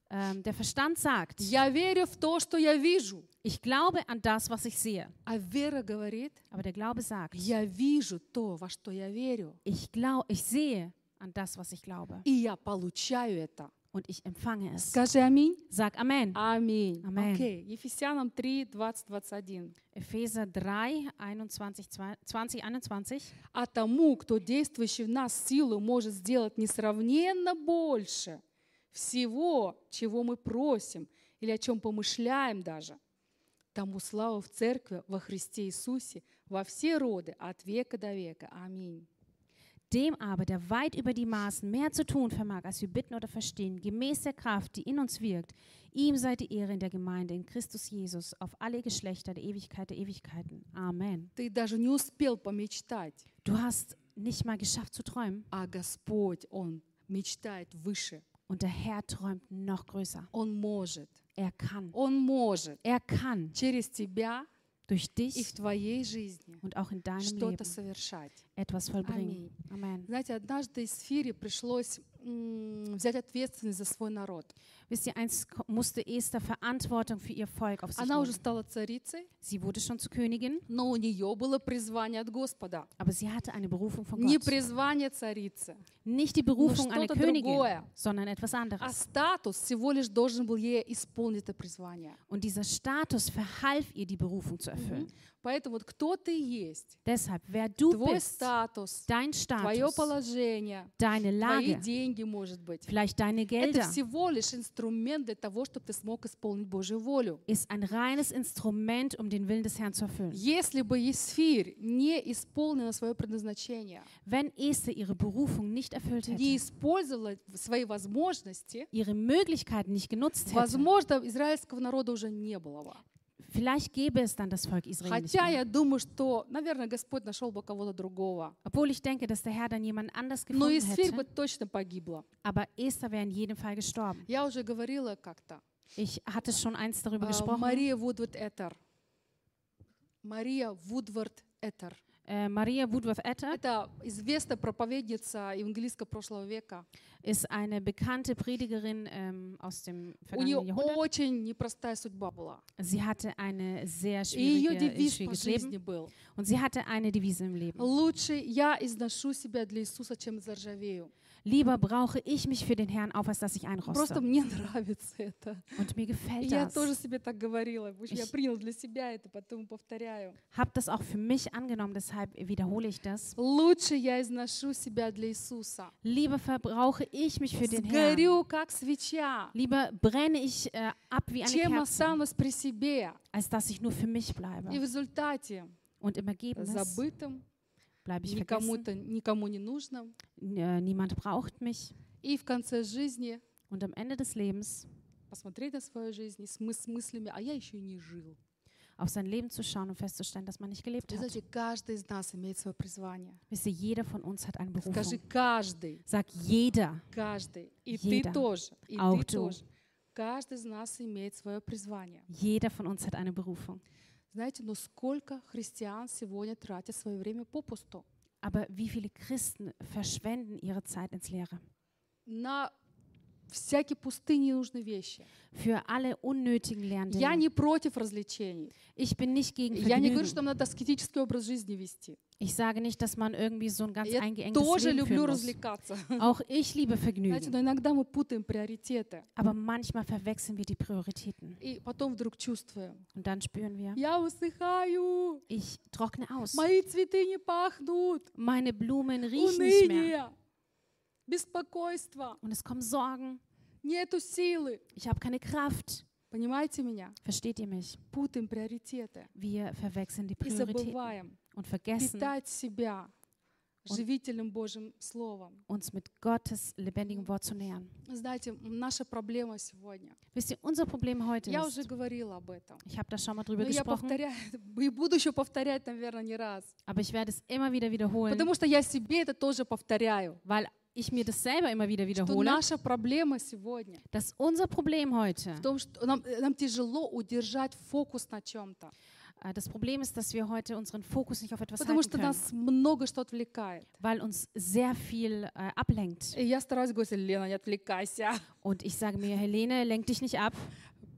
Ähm, der Verstand sagt, я верю в то, что я вижу. ich glaube an das, was ich sehe. А вера говорит, Aber der Glaube sagt, я вижу то, во что я верю. ich, glaub, ich sehe an das, was ich glaube. И я получаю это. Und ich empfange es. Скажи аминь. Sag Amen. Аминь. Амен. Окей. Ефесянам 3, 20, 21. Epheser 3, 21, 20, 21. А тому, кто действующий в нас силу может сделать несравненно больше всего, чего мы просим или о чем помышляем даже, тому слава в церкви во Христе Иисусе во все роды от века до века. Аминь. Dem aber, der weit über die Maßen mehr zu tun vermag, als wir bitten oder verstehen, gemäß der Kraft, die in uns wirkt, ihm sei die Ehre in der Gemeinde in Christus Jesus auf alle Geschlechter der Ewigkeit der Ewigkeiten. Amen. Ты даже не успел помечтать, Du hast nicht mal geschafft zu träumen а Господь, Он мечтает выше. und der Herr träumt noch größer. Он может. Er kann. Он может Er kann через тебя durch и в dich твоей жизни und auch in deinem что-то Leben совершать. etwas vollbringen. Amen. Знаете, однажды Исфире пришлось м, взять ответственность за свой народ. Wisst ihr, eins ko- musste Esther Verantwortung für ihr Volk auf sich Она уже nehmen. стала царицей, Sie wurde schon zur Königin, но у нее было призвание от Господа. aber sie hatte eine Berufung von Не Gott. призвание царицы, Nicht die Berufung Ну, einer что-то Königin, другое. sondern etwas а anderes. статус всего лишь должен был ей исполнить это призвание. Und dieser Status verhalf ihr, die Berufung zu erfüllen. Поэтому вот кто ты есть, Deshalb, wer du твой bist, статус, dein твое Status, положение, deine твои Lage, деньги, может быть, vielleicht deine это Gelder, всего лишь инструмент для того, чтобы ты смог исполнить Божью волю. ist ein reines Instrument, um den Willen des Herrn zu erfüllen. Если бы Есфирь не исполнила свое предназначение, Wenn Esther ihre Berufung nicht erfüllt не hätte, использовала свои возможности, ihre Möglichkeiten nicht genutzt hätte, возможно, израильского народа уже не было бы. vielleicht gäbe es dann das Volk Israel nicht Хотя mehr. я думаю, что, наверное, Господь нашел бы кого-то другого. Obwohl ich denke, dass der Herr dann jemand anders Но gefunden Есфирь бы hätte, точно погибла. aber Esther wäre in jedem Fall gestorben. Я уже говорила как-то. Ich hatte schon eins darüber А, gesprochen. Мария Вудвард Этер. Мария Вудвард Этер. Äh, Maria Woodworth Etter Это известная проповедница евангелистского прошлого века. ist eine bekannte Predigerin ähm, aus dem У нее vergangenen Jahrhundert. очень непростая судьба была. Sie hatte eine sehr И ее schwierige, девиз по schwieriges жизни Leben был. und sie hatte eine Devise im Leben. Лучше я изношу себя для Иисуса, чем заржавею. Lieber brauche ich mich für den Herrn auf, als dass ich Просто einroste. мне нравится это. Und mir И gefällt я das. тоже себе так говорила. В общем, Я Ich- приняла для себя это, потом повторяю. Habe das auch für mich angenommen, deshalb wiederhole ich das. Лучше я изношу себя для Иисуса. Lieber verbrauche ich mich für den Herrn. Сгорю, как свеча, Lieber brenne ich äh, ab wie eine чем Kerze, останусь при себе. als dass ich nur für mich И в bleibe. результате Und im Ergebnis забытым, bleibe ich vergessen. никому-то, никому не нужным. N- äh, Niemand braucht mich. И в конце жизни Und am Ende des Lebens посмотреть на свою жизнь и с мыс- с мыслями, а я еще и не жил. auf sein Leben zu schauen und festzustellen, dass man nicht gelebt Вы hat. знаете, каждый из нас имеет свое призвание. Wisst ihr, jeder von uns hat eine Скажи, Berufung. каждый, Sag jeder. каждый. И Jeder. ты тоже. И Auch ты du. тоже. Каждый из нас имеет свое призвание. Jeder von uns hat eine Berufung. Знаете, но сколько христиан сегодня тратят свое время попусту? Aber wie viele Christen verschwenden ihre Zeit ins Leere? На всякие пустые ненужные вещи. Für alle unnötigen Я Lerndinge. не против развлечений. Ich bin nicht gegen Я не говорю, что Vergnügen. нам надо аскетический образ жизни вести. Ich sage nicht, dass man irgendwie so ein ganz Я eingeengtes тоже Leben люблю führen muss. развлекаться. Auch ich liebe Знаете, Vergnügen. но иногда мы путаем приоритеты. Aber manchmal verwechseln wir die Prioritäten. И потом вдруг чувствуем, Und dann spüren wir, я усыхаю, ich trockne aus. мои цветы не пахнут, Meine Blumen riechen nicht mehr. уныние, беспокойство, Und es kommen Sorgen. нету силы. Ich habe keine Kraft. Понимаете меня? Versteht ihr mich? Путаем приоритеты Wir verwechseln die и Prioritäten забываем und vergessen, питать себя Und- живительным Божьим Словом. uns mit Gottes lebendigem Wort zu nähern. Знаете, наша проблема сегодня. Wisst ihr, unser Problem heute Я уже ist, говорила об этом. ich habe da schon mal drüber Но я gesprochen, повторяю, и буду еще повторять, наверное, не раз. aber ich werde es immer wieder wiederholen, Потому что я себе это тоже повторяю. weil ich mir das selber immer wieder Что wiederhole, наша проблема сегодня dass unser Problem heute, в том, что нам, э, нам тяжело удержать фокус на чем-то. äh, das Problem ist, dass wir heute unseren Fokus nicht auf etwas Потому halten что können, нас много что отвлекает. weil uns sehr viel äh, ablenkt. И я стараюсь говорить, Лена, не отвлекайся. Und ich sage mir, Helene, lenk dich nicht ab.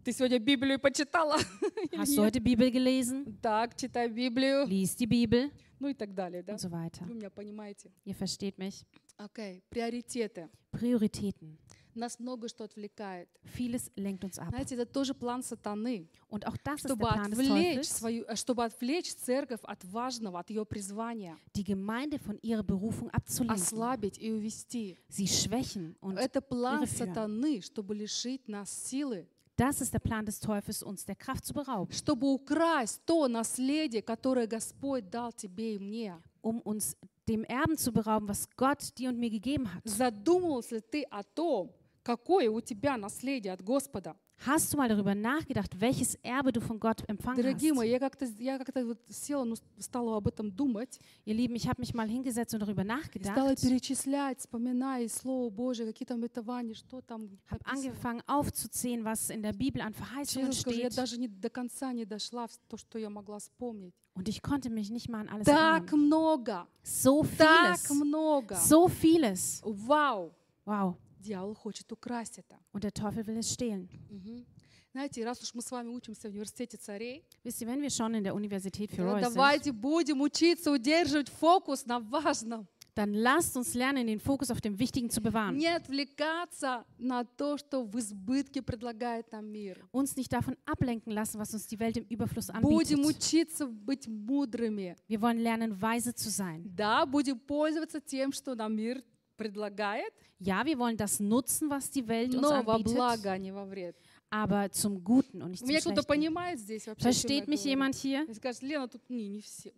Ты сегодня Библию почитала? Или Hast du нет? heute Bibel gelesen? Так, читай Библию. Lies die Bibel Ну и так далее, да? und so weiter. Вы меня понимаете? Ihr versteht mich. Окей, приоритеты. Prioritäten. Нас много что отвлекает. Vieles lenkt uns ab. Знаете, это тоже план сатаны, Und auch das ist der чтобы Plan des отвлечь, Teufels, свою, э, чтобы отвлечь церковь от важного, от ее призвания, die Gemeinde von ihrer Berufung abzulenken, ослабить и увести. sie schwächen. Und Это план irreführen. сатаны, чтобы лишить нас силы, das ist der Plan des Teufels, uns der Kraft zu berauben, чтобы украсть то наследие, которое Господь дал тебе и мне. um uns dem Erben zu berauben, was Gott dir und mir gegeben hat. Задумывался ли ты о том, какое у тебя наследие от Господа? Hast du mal darüber nachgedacht, welches Erbe du von Gott empfangen Дорогие hast? мои, я как-то я как-то вот села, ну, стала об этом думать, Ihr Lieben, ich habe mich mal hingesetzt und darüber и стала nachgedacht, перечислять, вспоминая из Слова Божьего, какие там обетования, что там habe написано. angefangen aufzuzählen, was in der Bibel an Verheißungen Честно скажу, я steht. даже не до конца не дошла в то, что я могла вспомнить. Und ich konnte mich nicht mal an alles Так erinnern. много, So так vieles. много. So vieles. Вау! Wow. дьявол хочет украсть это. Und der Teufel will es stehlen. Мгм. Знаете, раз уж мы с вами учимся в университете царей, Wisst ihr, wenn wir schon in der Universität für тогда Roy sind, давайте будем учиться удерживать фокус на важном. dann lasst uns lernen, den Fokus auf dem Wichtigen zu bewahren. Не отвлекаться на то, что в избытке предлагает нам мир. Uns nicht davon ablenken lassen, was uns die Welt im Überfluss Будем anbietet. учиться быть мудрыми. Wir wollen lernen, weise zu sein. Да, будем пользоваться тем, что нам мир предлагает, Ja, wir wollen das nutzen, was die Welt uns но во anbietet, благо, а не во вред. aber zum Guten und nicht zum Меня Schlechten. понимает здесь вообще? Versteht mich jemand hier? Скажет, Лена, тут не, не все,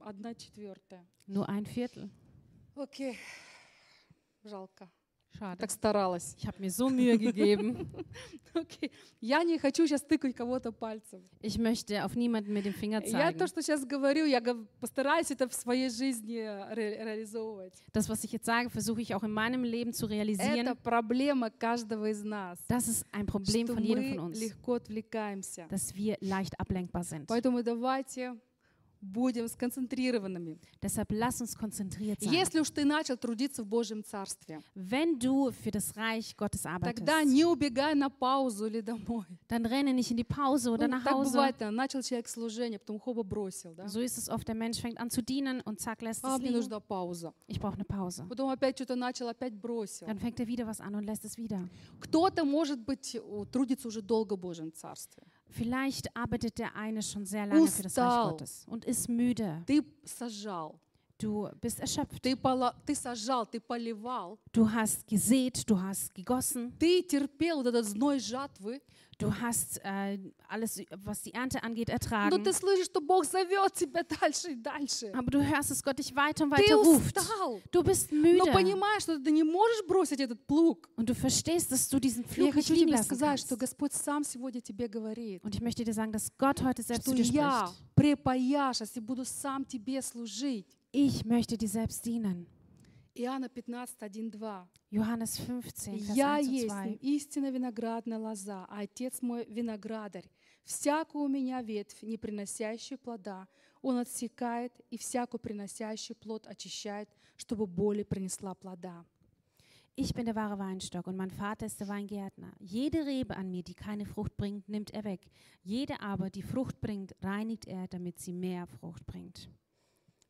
одна четвертая. Nur ein Viertel. Окей, жалко. Schade. Так старалась. Ich habe mir so Mühe gegeben. Окей. Я не хочу сейчас тыкать кого-то пальцем. Ich möchte auf niemanden mit dem Finger Я zeigen. то, что сейчас говорю, я гов- постараюсь это в своей жизни ре- реализовывать. Das, was ich jetzt sage, versuche ich auch in meinem Leben zu Это realisieren. проблема каждого из нас. Das ist ein Problem что von jedem мы von uns, легко отвлекаемся. dass wir leicht ablenkbar sind. Поэтому давайте будем сконцентрированными. Deshalb lass uns konzentriert sein. Если уж ты начал трудиться в Божьем Царстве, Wenn du für das Reich Gottes arbeitest, тогда не убегай на паузу или домой. dann renne nicht in die Pause oder Ну, nach так Hause. бывает, да, начал человек служение, потом хоба бросил. Да? So ist es oft, der Mensch fängt an zu dienen und zack, lässt А, es мне liegen. нужна пауза. Ich brauche eine Pause. Потом опять что-то начал, опять бросил. Dann fängt er wieder was an und lässt es wieder. Кто-то, может быть, трудится уже долго в Божьем Царстве. Vielleicht arbeitet der eine schon sehr lange für das Reich Устал. Gottes und ist müde. Ты сажал, Du bist erschöpft. ты, пола- ты сажал, ты поливал, Du hast gesät, du hast gegossen, ты терпел вот этот зной жатвы, du hast äh, alles, was die Ernte angeht, но ertragen. ты слышишь, что Бог зовет тебя дальше и дальше. Aber du hörst, dass Gott dich weiter und Ты weiter ruft. устал, Du bist но müde. понимаешь, что ты не можешь бросить этот плуг. Und du verstehst, dass du diesen Я Flug nicht хочу liegen тебе lassen сказать, что kannst. Господь сам сегодня тебе говорит, Und ich möchte dir sagen, dass Gott heute selbst что zu dir я spricht. препояшась и буду сам тебе служить. Ich möchte dir selbst dienen. Иоанна 15, 1, 2. Johannes 15, Vers «Я 1 und есть 2. истинно виноградная лоза, а Отец мой виноградарь. Всякую у меня ветвь, не приносящую плода, Он отсекает, и всякую приносящую плод очищает, чтобы более принесла плода». Ich bin der wahre Weinstock und mein Vater ist der Weingärtner. Jede Rebe an mir, die keine Frucht bringt, nimmt er weg. Jede aber, die Frucht bringt, reinigt er, damit sie mehr Frucht bringt.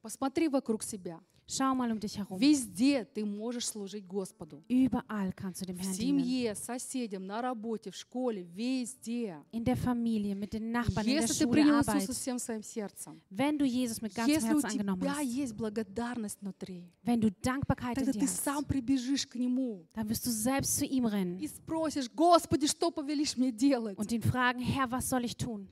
Посмотри вокруг себя. Schau mal um dich herum. Везде ты можешь служить Господу. Überall kannst du dem В Herrn dienen. семье, соседям, на работе, в школе, везде. In der Familie, mit den Nachbarn, in der Если ты Schule, принял Arbeit. Иисуса всем своим сердцем, Wenn du Jesus mit ganzem если у Herzen angenommen тебя hast, есть благодарность внутри, wenn du Dankbarkeit in тогда dir ты hast, сам прибежишь к Нему dann wirst du selbst zu ihm rennen и спросишь, Господи, что повелишь мне делать? und ihn fragen, Herr, was soll ich tun?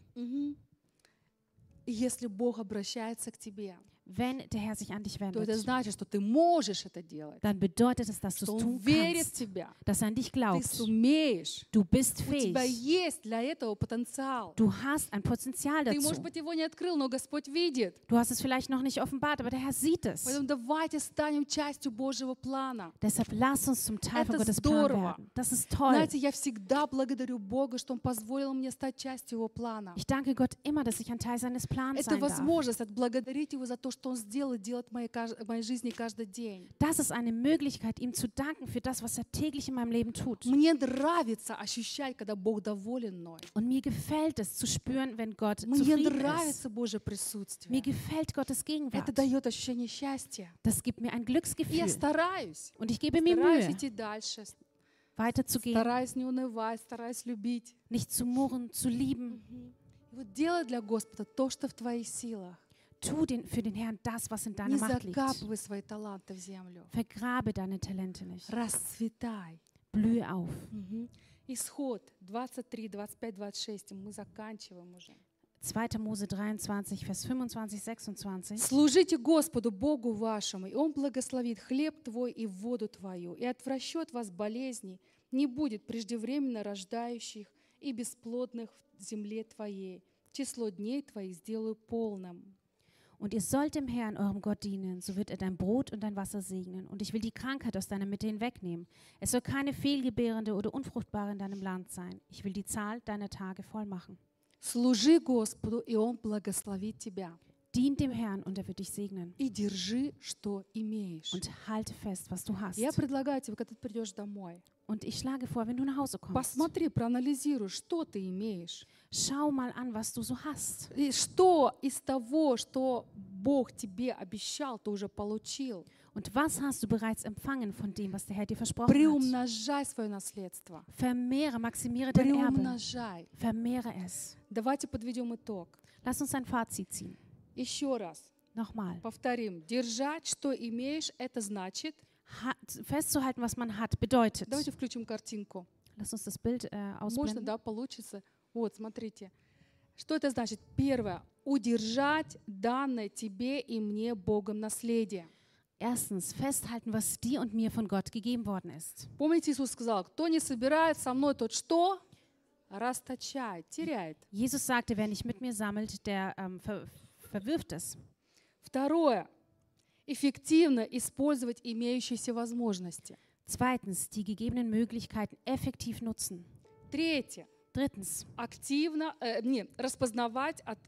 И если Бог обращается к тебе, Wenn der Herr sich an dich то это wendet, значит, что ты можешь это делать, dann bedeutet es, dass du что es Он tun верит в kannst, тебя, dass er an dich ты glaubt. сумеешь, Du bist у тебя fähig. есть для этого потенциал. Du hast ein Potenzial Ты, может dazu. быть, его не открыл, но Господь видит. Du hast es vielleicht noch nicht offenbart, aber der Herr sieht es. Поэтому давайте станем частью Божьего плана. Deshalb lass uns zum Teil von Это Gottes Plan здорово. werden. Das ist toll. Знаете, я всегда благодарю Бога, что Он позволил мне стать частью Его плана. Ich danke Gott immer, dass ich ein Teil seines Plans Это sein darf. возможность отблагодарить Его за то, что Он сделал и делает в моей, кажд- в моей жизни каждый день. Das ist eine Möglichkeit, ihm zu danken für das, was er täglich in meinem Leben tut. Мне нравится ощущать, когда Бог доволен мной. Und mir gefällt es zu spüren, wenn Gott Мне zufrieden ist. нравится Божье Mir присутствие. gefällt Gottes Gegenwart. Это дает ощущение счастья. Das gibt mir ein И я Glücksgefühl. стараюсь. Und ich gebe mir Стараюсь Mühe, идти дальше. weiterzugehen, Стараюсь не унывать, стараюсь любить. nicht zu murren, zu lieben. И вот делай для Господа то, что в твоих силах. Tu den, für den Herrn das, was in Не deiner Macht liegt. закапывай свои таланты в землю. Vergrabe deine Talente nicht. Расцветай. Blühe auf. Мгм. Исход 23, 25, 26. Мы заканчиваем уже. 2. Mose 23, Vers 25, 26. Служите Господу Богу вашему, и Он благословит хлеб твой и воду твою, и отвращет вас болезней, не будет преждевременно рождающих и бесплодных в земле твоей. Число дней твоих сделаю полным. Und ihr sollt dem Herrn, eurem Gott, dienen, so wird er dein Brot und dein Wasser segnen. Und ich will die Krankheit aus deiner Mitte hinwegnehmen. Es soll keine fehlgebärende oder unfruchtbare in deinem Land sein. Ich will die Zahl deiner Tage voll machen. Служи Господу, и Он благословит тебя. Dient dem Herrn und er wird dich segnen. И держи, что имеешь. Und halte fest, was du hast. Я предлагаю тебе, когда ты придешь домой, Und ich schlage vor, wenn du nach Hause kommst, посмотри, проанализируй, что ты имеешь. schau mal an, was du so hast. И что из того, что Бог тебе обещал, ты уже получил. Und was hast du bereits empfangen von dem, was der Herr dir versprochen hat? Приумножай свое наследство. Vermehre, maximiere dein Erbe. Приумножай. Vermehre es. Давайте подведем итог. Lass uns ein Fazit ziehen. Еще раз Nochmal. повторим. Держать, что имеешь, это значит... Ha festzuhalten, was man hat, bedeutet. Давайте включим картинку. Lass uns das Bild äh, Можно, ausblenden. да, получится. Вот, смотрите. Что это значит? Первое. Удержать данное тебе и мне Богом наследие. Erstens, festhalten, was dir und mir von Gott gegeben worden ist. Помните, Иисус сказал, кто не собирает со мной, тот что? Расточает, теряет. Jesus sagte, wer nicht mit mir sammelt, der ähm, ver verwirft es. Второе. Эффективно использовать имеющиеся возможности. Zweitens, die gegebenen Möglichkeiten effektiv nutzen. Третье. Drittens, Активно, э, не, распознавать, от,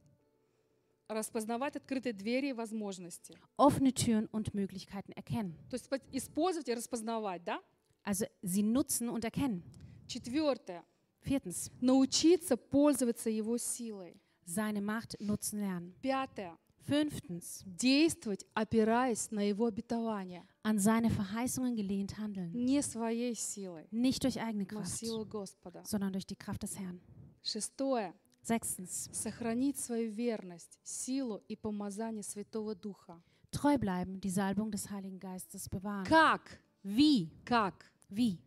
распознавать открытые двери и возможности. offene Türen und Möglichkeiten erkennen. То есть по- использовать и распознавать, да? Also sie nutzen und erkennen. Четвертое. Viertens, Научиться пользоваться его силой. seine Macht nutzen lernen. Пятое. Fünftens, Действовать, опираясь на его обетование. an seine Verheißungen gelehnt handeln. Не своей силой, Nicht durch eigene Kraft, силой Господа. sondern durch die Kraft des Herrn. Шестое. Sechstens, Сохранить свою верность, силу и помазание Святого Духа. treu bleiben, die Salbung des Heiligen Geistes bewahren. Как? Wie? Как? Wie?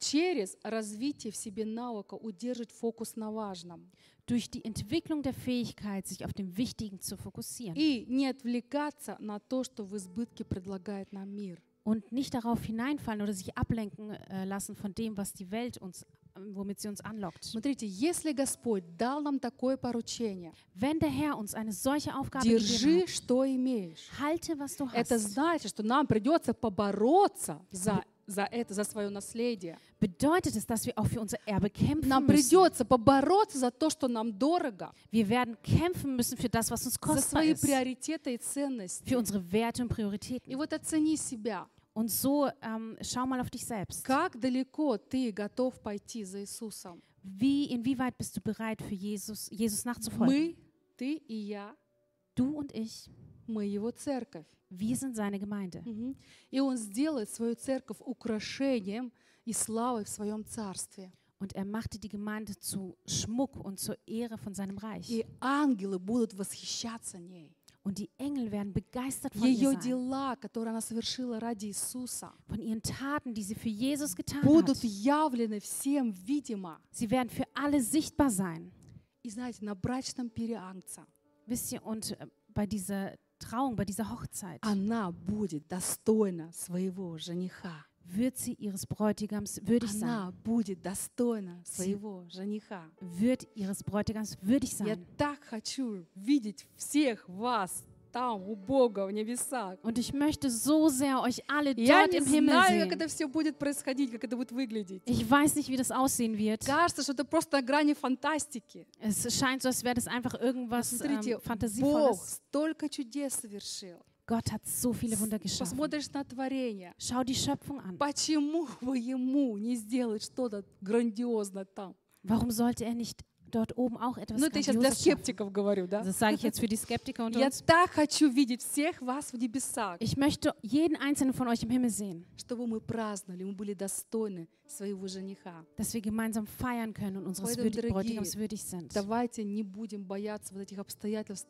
Через развитие в себе навыка удерживать фокус на важном. Durch die Entwicklung der Fähigkeit, sich auf dem Wichtigen zu fokussieren И не отвлекаться на то, что в избытке предлагает нам мир. und nicht darauf hineinfallen oder sich ablenken äh, lassen von dem, was die Welt uns, äh, womit sie uns anlockt. Смотрите, если Господь дал нам такое поручение, Wenn der Herr uns eine solche Aufgabe gegeben держи, hat, что имеешь. halte, was du Это hast. значит, что нам придется побороться за, за это, за свое наследие. Bedeutet es, dass wir auch für unser Erbe kämpfen Нам придется побороться за то, что нам дорого, Wir werden kämpfen müssen für das, was uns за kostbar свои ist, приоритеты и ценности. für unsere Werte und И Prioritäten. вот оцени себя. Und so ähm, schau mal auf dich selbst. Как далеко ты готов пойти за Иисусом? Wie, inwieweit bist du bereit, für Jesus, Jesus nachzufolgen? Мы, ты и я, Du und ich, мы Его церковь. wir sind seine Gemeinde. Мгм. И Он сделает свою церковь украшением и славой в Своем Царстве. Und er machte die Gemeinde zu Schmuck und zur Ehre von seinem Reich. И ангелы будут восхищаться ней. Und die Engel werden begeistert von ihr Ее sein. дела, которые она совершила ради Иисуса, Von ihren Taten, die sie für Jesus getan будут hat. явлены всем видимо. Sie werden für alle sichtbar sein. И знаете, на брачном переангца Wisst ihr, und äh, bei dieser Trauung, bei dieser Hochzeit, она будет достойна своего жениха. wird sie ihres Bräutigams würdig sein. Она будет достойна своего жениха. Wird ihres Bräutigams würdig Я sein. так хочу видеть всех вас там, у Бога, в небесах. Und ich möchte so sehr euch alle Я dort не im Himmel знаю, как sehen. это все будет происходить, как это будет выглядеть. Ich weiß nicht, wie das aussehen wird. Кажется, что это просто на грани фантастики. Es scheint so, als wäre das einfach irgendwas Смотрите, ähm, Бог Fantasievolles. столько чудес совершил. Gott hat so viele Wunder geschaffen. Посмотришь на творение. Schau die Schöpfung an. Почему бы ему не сделать что-то грандиозное там? Warum sollte er nicht dort oben auch etwas Ну, это я сейчас для Grandioses schaffen? скептиков говорю, да? Das sage ich jetzt für die Skeptiker unter Я uns. так хочу видеть всех вас в небесах, Ich möchte jeden einzelnen von euch im Himmel sehen, чтобы мы праздновали, мы были достойны своего жениха. dass wir gemeinsam feiern können und unseres Поэтому, würdig, дорогие, Bräutigams würdig sind. Давайте не будем бояться вот этих обстоятельств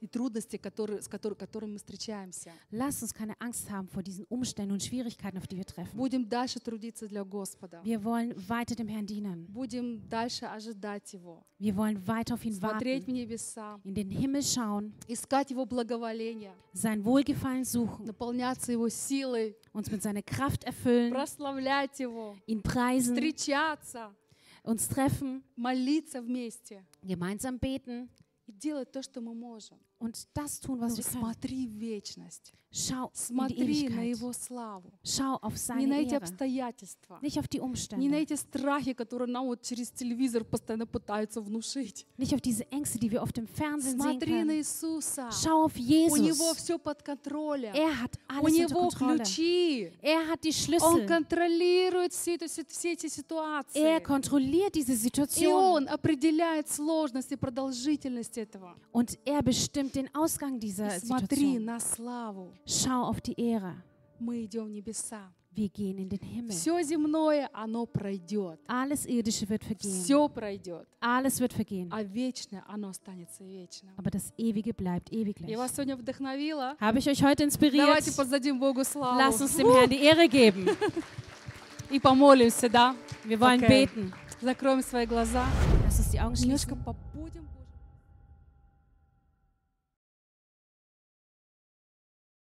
и трудностей, которые, с которыми, которыми мы встречаемся. Lasst uns keine Angst haben vor diesen Umständen und Schwierigkeiten, auf die wir treffen. Будем дальше трудиться для Господа. Wir wollen weiter dem Herrn dienen. Будем дальше ожидать Его, Wir wollen weiter auf ihn смотреть в warten, небеса, in den Himmel schauen, искать Его благоволение, sein Wohlgefallen suchen, наполняться Его силой, uns mit seiner Kraft erfüllen, прославлять Его, ihn preisen, встречаться, uns treffen, молиться вместе gemeinsam beten И делать то, что мы можем. und das tun, was wir können. смотри в вечность. Schau Смотри на. Его славу. Schau auf Не seine на эти Ehre. обстоятельства. Nicht auf die Не на эти страхи, которые нам вот через телевизор постоянно пытаются внушить. Nicht auf diese Ängste, die wir auf dem Fernsehen sehen Смотри на können. Иисуса. Schau auf У него Jesus. все под контролем. Er hat У alles unter него Kontrolle. ключи. Er hat die Он Schlüssel. контролирует все, си- все эти Er ситуации. kontrolliert diese И Situation. он определяет сложность и продолжительность этого. Und er bestimmt den Ausgang dieser И смотри Situation. на славу. Schau auf die Ehre. Мы идем в небеса. Wir gehen in den Himmel. Все земное, оно пройдет. Alles Irdische wird vergehen. Все пройдет. Alles wird vergehen. А вечное, оно останется вечным. Aber das Ewige bleibt ewiglich. Я вас сегодня вдохновила. Habe ich euch heute inspiriert? Давайте поздадим Богу славу. Lasst uns dem Herrn die Ehre geben. И помолимся, да? Wir wollen Okay. beten. Закроем свои глаза. Lass uns die Augen Немножко schließen. побудем.